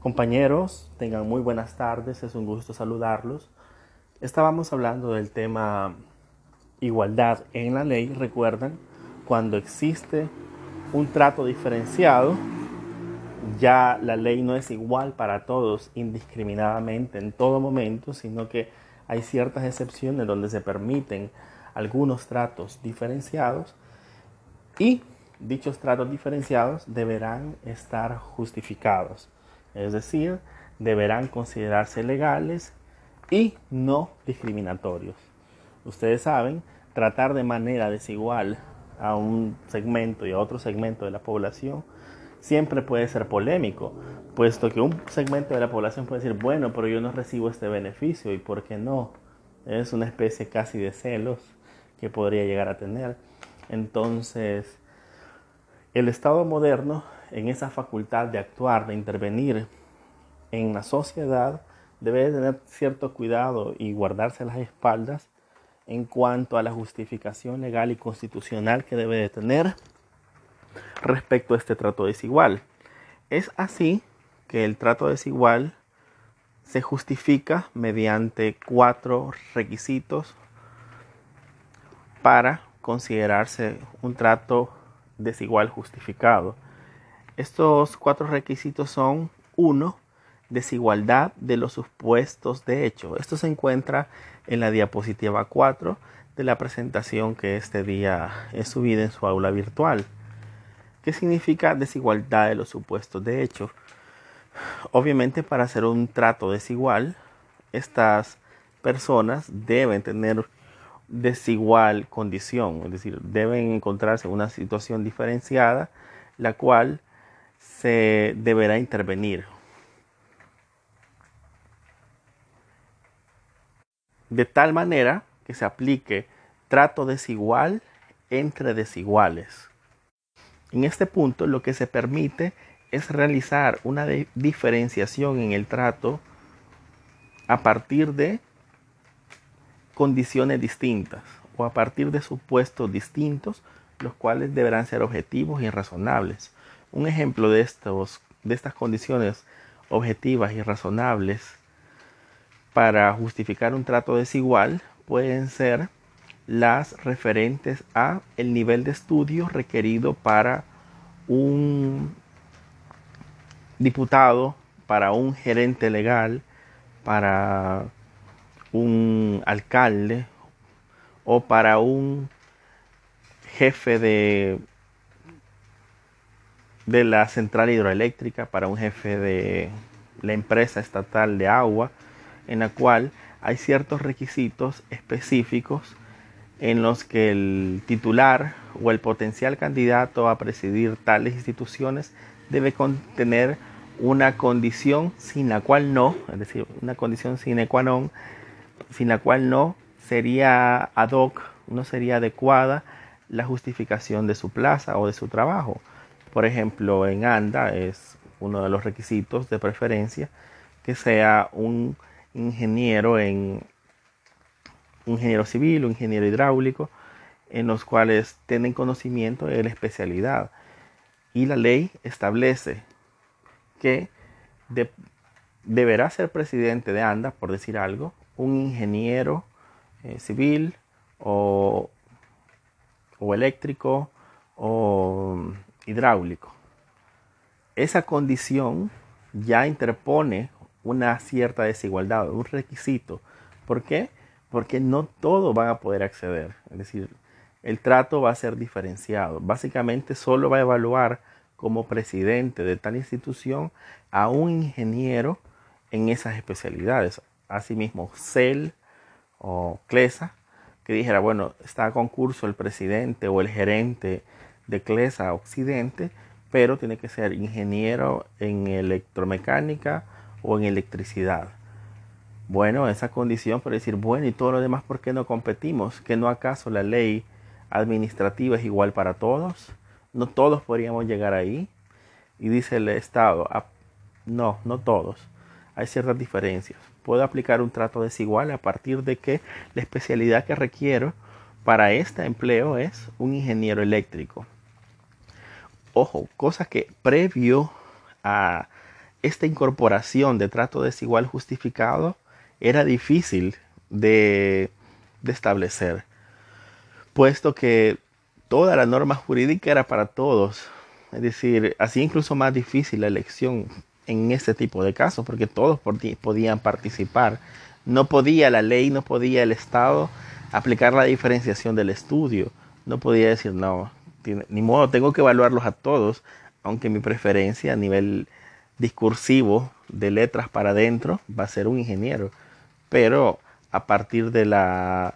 Compañeros, tengan muy buenas tardes, es un gusto saludarlos. Estábamos hablando del tema igualdad en la ley, recuerdan, cuando existe un trato diferenciado, ya la ley no es igual para todos indiscriminadamente en todo momento, sino que hay ciertas excepciones donde se permiten algunos tratos diferenciados y dichos tratos diferenciados deberán estar justificados es decir, deberán considerarse legales y no discriminatorios. Ustedes saben, tratar de manera desigual a un segmento y a otro segmento de la población siempre puede ser polémico, puesto que un segmento de la población puede decir, bueno, pero yo no recibo este beneficio y por qué no. Es una especie casi de celos que podría llegar a tener. Entonces, el Estado moderno en esa facultad de actuar, de intervenir en la sociedad, debe tener cierto cuidado y guardarse las espaldas en cuanto a la justificación legal y constitucional que debe de tener respecto a este trato desigual. Es así que el trato desigual se justifica mediante cuatro requisitos para considerarse un trato desigual justificado. Estos cuatro requisitos son, uno, desigualdad de los supuestos de hecho. Esto se encuentra en la diapositiva 4 de la presentación que este día es subida en su aula virtual. ¿Qué significa desigualdad de los supuestos de hecho? Obviamente para hacer un trato desigual, estas personas deben tener desigual condición, es decir, deben encontrarse en una situación diferenciada, la cual se deberá intervenir. De tal manera que se aplique trato desigual entre desiguales. En este punto lo que se permite es realizar una diferenciación en el trato a partir de condiciones distintas o a partir de supuestos distintos, los cuales deberán ser objetivos y razonables. Un ejemplo de, estos, de estas condiciones objetivas y razonables para justificar un trato desigual pueden ser las referentes a el nivel de estudio requerido para un diputado, para un gerente legal, para un alcalde o para un jefe de de la central hidroeléctrica para un jefe de la empresa estatal de agua, en la cual hay ciertos requisitos específicos en los que el titular o el potencial candidato a presidir tales instituciones debe contener una condición sin la cual no, es decir, una condición sine qua non, sin la cual no sería ad hoc, no sería adecuada la justificación de su plaza o de su trabajo. Por ejemplo, en ANDA es uno de los requisitos de preferencia que sea un ingeniero en ingeniero civil, un ingeniero hidráulico, en los cuales tienen conocimiento de la especialidad. Y la ley establece que deberá ser presidente de ANDA, por decir algo, un ingeniero eh, civil o, o eléctrico o hidráulico. Esa condición ya interpone una cierta desigualdad, un requisito. ¿Por qué? Porque no todos van a poder acceder. Es decir, el trato va a ser diferenciado. Básicamente solo va a evaluar como presidente de tal institución a un ingeniero en esas especialidades. Asimismo, CEL o CLESA, que dijera, bueno, está a concurso el presidente o el gerente de CLESA Occidente, pero tiene que ser ingeniero en electromecánica o en electricidad. Bueno, esa condición para decir, bueno, y todo lo demás, ¿por qué no competimos? ¿Que no acaso la ley administrativa es igual para todos? ¿No todos podríamos llegar ahí? Y dice el Estado, ah, no, no todos. Hay ciertas diferencias. Puedo aplicar un trato desigual a partir de que la especialidad que requiero para este empleo es un ingeniero eléctrico ojo, cosa que previo a esta incorporación de trato desigual justificado era difícil de, de establecer, puesto que toda la norma jurídica era para todos. Es decir, así incluso más difícil la elección en este tipo de casos, porque todos podían participar. No podía la ley, no podía el Estado aplicar la diferenciación del estudio. No podía decir, no, ni modo, tengo que evaluarlos a todos, aunque mi preferencia a nivel discursivo de letras para adentro va a ser un ingeniero. Pero a partir de la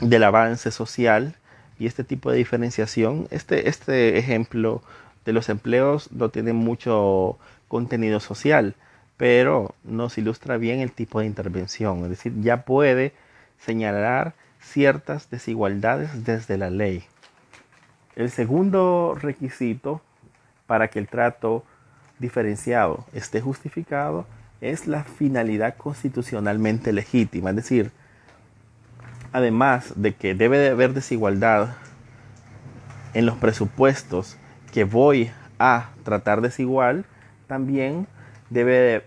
del avance social y este tipo de diferenciación, este, este ejemplo de los empleos no tiene mucho contenido social, pero nos ilustra bien el tipo de intervención, es decir, ya puede señalar ciertas desigualdades desde la ley. El segundo requisito para que el trato diferenciado esté justificado es la finalidad constitucionalmente legítima, es decir, además de que debe de haber desigualdad en los presupuestos que voy a tratar desigual, también debe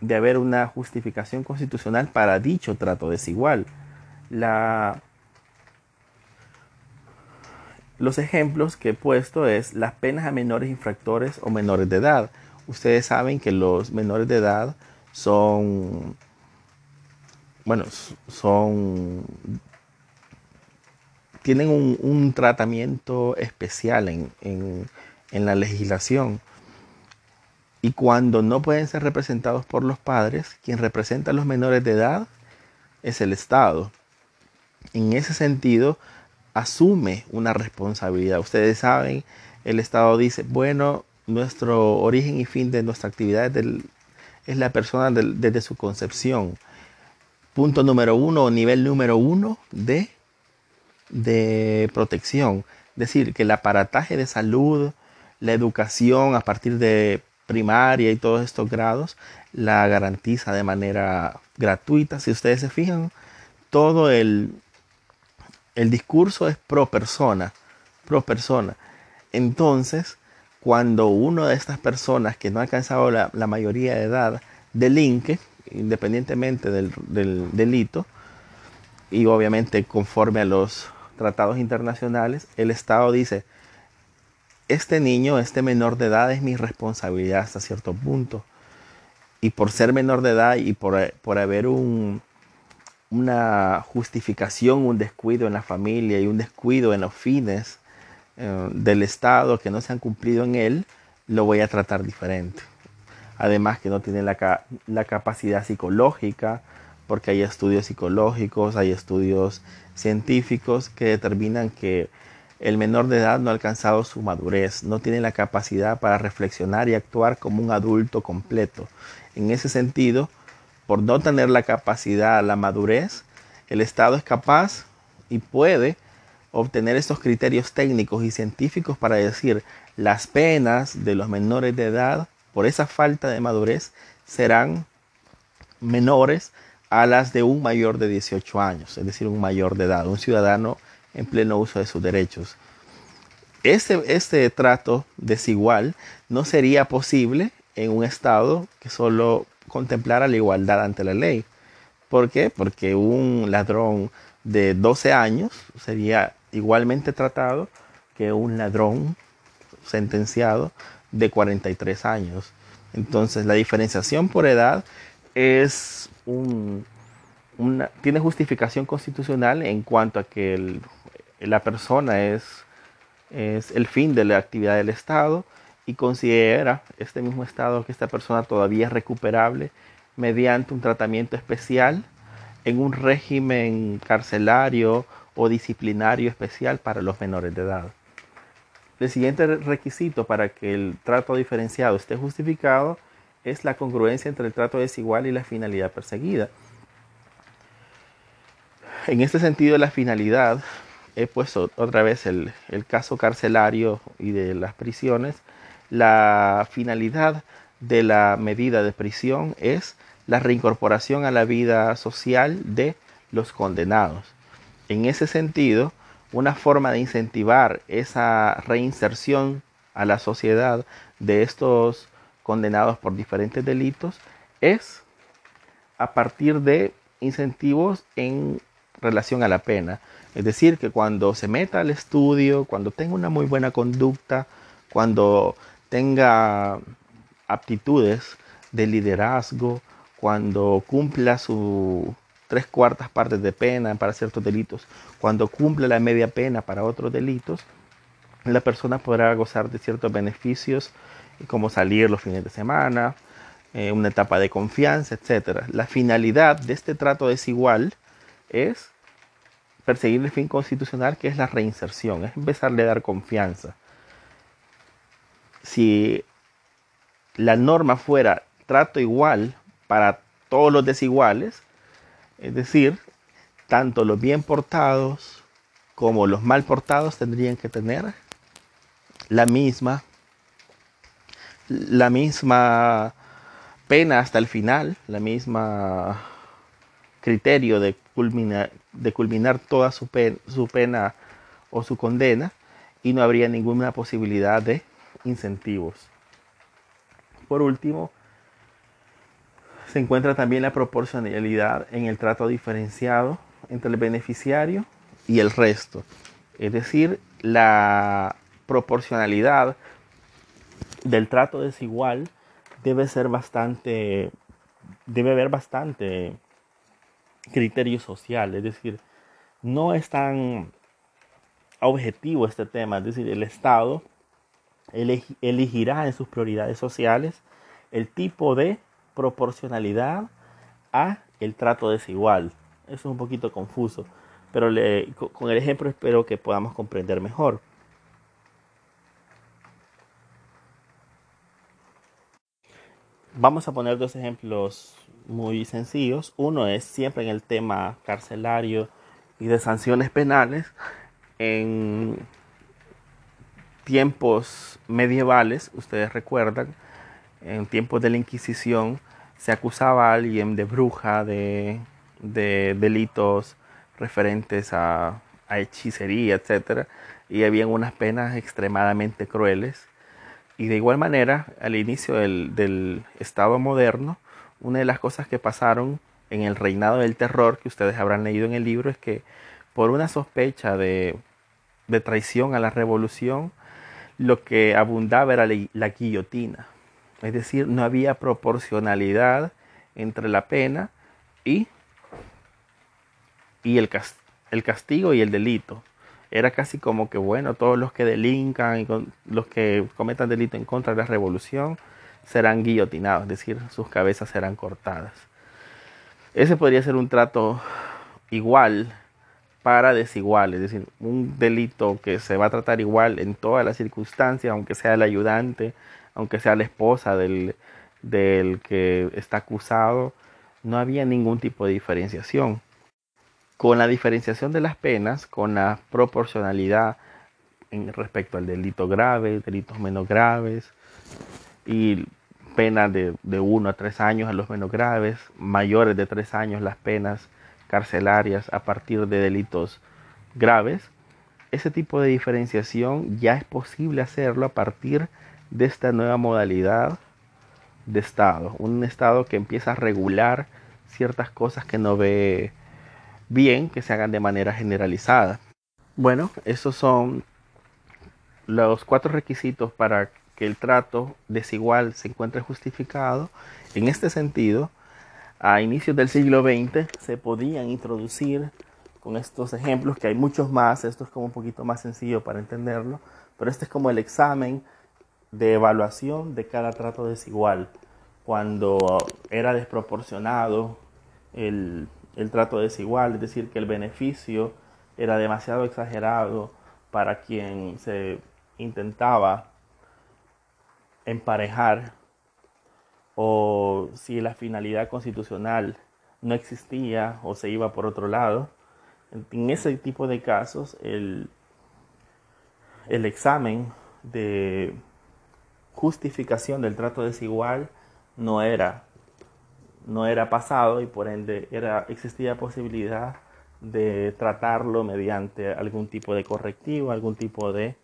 de, haber una justificación constitucional para dicho trato desigual. La, los ejemplos que he puesto es las penas a menores infractores o menores de edad. Ustedes saben que los menores de edad son bueno, son tienen un, tratamiento especial en, la legislación. Y cuando no pueden ser representados por los padres, quien representa a los menores de edad es el Estado. En ese sentido, asume una responsabilidad. Ustedes saben, el Estado dice, bueno, nuestro origen y fin de nuestra actividad es, la persona desde su concepción punto número uno nivel número uno de, de protección. Es decir, que el aparataje de salud, la educación a partir de primaria y todos estos grados la garantiza de manera gratuita. Si ustedes se fijan, todo el, el discurso es pro persona, pro persona. Entonces, cuando uno de estas personas que no ha alcanzado la, mayoría de edad delinque, independientemente del, delito y obviamente conforme a los tratados internacionales, el Estado dice, este niño, este menor de edad es mi responsabilidad hasta cierto punto. Y por ser menor de edad y por, por haber un, una justificación, un descuido en la familia y un descuido en los fines eh, del Estado que no se han cumplido en él, lo voy a tratar diferente además que no tienen la, la capacidad psicológica, porque hay estudios psicológicos, hay estudios científicos que determinan que el menor de edad no ha alcanzado su madurez, no tiene la capacidad para reflexionar y actuar como un adulto completo. En ese sentido, por no tener la capacidad, la madurez, el Estado es capaz y puede obtener estos criterios técnicos y científicos para decir las penas de los menores de edad por esa falta de madurez serán menores a las de un mayor de 18 años, es decir, un mayor de edad, un ciudadano en pleno uso de sus derechos. Este, este trato desigual no sería posible en un Estado que solo contemplara la igualdad ante la ley. ¿Por qué? Porque un ladrón de 12 años sería igualmente tratado que un ladrón sentenciado de 43 años. Entonces la diferenciación por edad es un, una, tiene justificación constitucional en cuanto a que la persona es, es el fin de la actividad del Estado y considera este mismo Estado que esta persona todavía es recuperable mediante un tratamiento especial en un régimen carcelario o disciplinario especial para los menores de edad. El siguiente requisito para que el trato diferenciado esté justificado es la congruencia entre el trato desigual y la finalidad perseguida. En este sentido, la finalidad, he puesto otra vez el, el caso carcelario y de las prisiones, la finalidad de la medida de prisión es la reincorporación a la vida social de los condenados. En ese sentido, una forma de incentivar esa reinserción a la sociedad de estos condenados por diferentes delitos es a partir de incentivos en relación a la pena. Es decir, que cuando se meta al estudio, cuando tenga una muy buena conducta, cuando tenga aptitudes de liderazgo, cuando cumpla su tres cuartas partes de pena para ciertos delitos, cuando cumpla la media pena para otros delitos, la persona podrá gozar de ciertos beneficios como salir los fines de semana, eh, una etapa de confianza, etc. La finalidad de este trato desigual es perseguir el fin constitucional que es la reinserción, es empezarle a dar confianza. Si la norma fuera trato igual para todos los desiguales, es decir, tanto los bien portados como los mal portados tendrían que tener la misma la misma pena hasta el final, la misma criterio de culminar, de culminar toda su su pena o su condena y no habría ninguna posibilidad de incentivos. Por último, se encuentra también la proporcionalidad en el trato diferenciado entre el beneficiario y el resto. Es decir, la proporcionalidad del trato desigual debe ser bastante, debe haber bastante criterio social, es decir, no es tan objetivo este tema, es decir, el Estado elegirá en sus prioridades sociales el tipo de proporcionalidad a el trato desigual. Eso es un poquito confuso, pero con el ejemplo espero que podamos comprender mejor. Vamos a poner dos ejemplos muy sencillos. Uno es siempre en el tema carcelario y de sanciones penales. En tiempos medievales, ustedes recuerdan, en tiempos de la Inquisición, se acusaba a alguien de bruja, de, delitos referentes a, hechicería, etc. Y habían unas penas extremadamente crueles y de igual manera, al inicio del, Estado moderno, una de las cosas que pasaron en el reinado del terror, que ustedes habrán leído en el libro, es que por una sospecha de, traición a la revolución, lo que abundaba era la, guillotina. Es decir, no había proporcionalidad entre la pena y, y el, el castigo y el delito era casi como que, bueno, todos los que delincan y los que cometan delito en contra de la revolución serán guillotinados, es decir, sus cabezas serán cortadas. Ese podría ser un trato igual para desigual, es decir, un delito que se va a tratar igual en todas las circunstancias, aunque sea el ayudante, aunque sea la esposa del, del que está acusado, no había ningún tipo de diferenciación. Con la diferenciación de las penas, con la proporcionalidad en respecto al delito grave, delitos menos graves y penas de, de 1 a 3 años a los menos graves, mayores de 3 años las penas carcelarias a partir de delitos graves. Ese tipo de diferenciación ya es posible hacerlo a partir de esta nueva modalidad de Estado, un Estado que empieza a regular ciertas cosas que no ve bien que se hagan de manera generalizada. Bueno, esos son los cuatro requisitos para que el trato desigual se encuentre justificado. En este sentido, a inicios del siglo XX se podían introducir con estos ejemplos, que hay muchos más, esto es como un poquito más sencillo para entenderlo, pero este es como el examen de evaluación de cada trato desigual. Cuando era desproporcionado el el trato desigual, es decir, que el beneficio era demasiado exagerado para quien se intentaba emparejar o si la finalidad constitucional no existía o se iba por otro lado. En ese tipo de casos, el, el examen de justificación del trato desigual no era no era pasado y por ende era, existía posibilidad de tratarlo mediante algún tipo de correctivo, algún tipo de,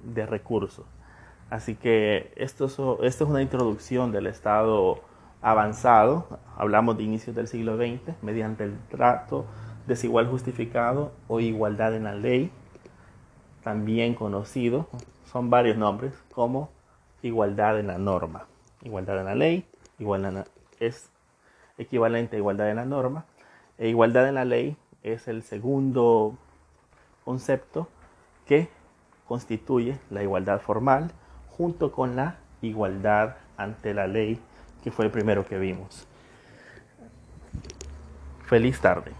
de recurso. Así que esto, es una introducción del Estado avanzado, hablamos de inicios del siglo XX, mediante el trato desigual justificado o igualdad en la ley, también conocido, son varios nombres, como igualdad en la norma. Igualdad en la ley, igualdad es equivalente a igualdad en la norma, e igualdad en la ley es el segundo concepto que constituye la igualdad formal junto con la igualdad ante la ley, que fue el primero que vimos. Feliz tarde.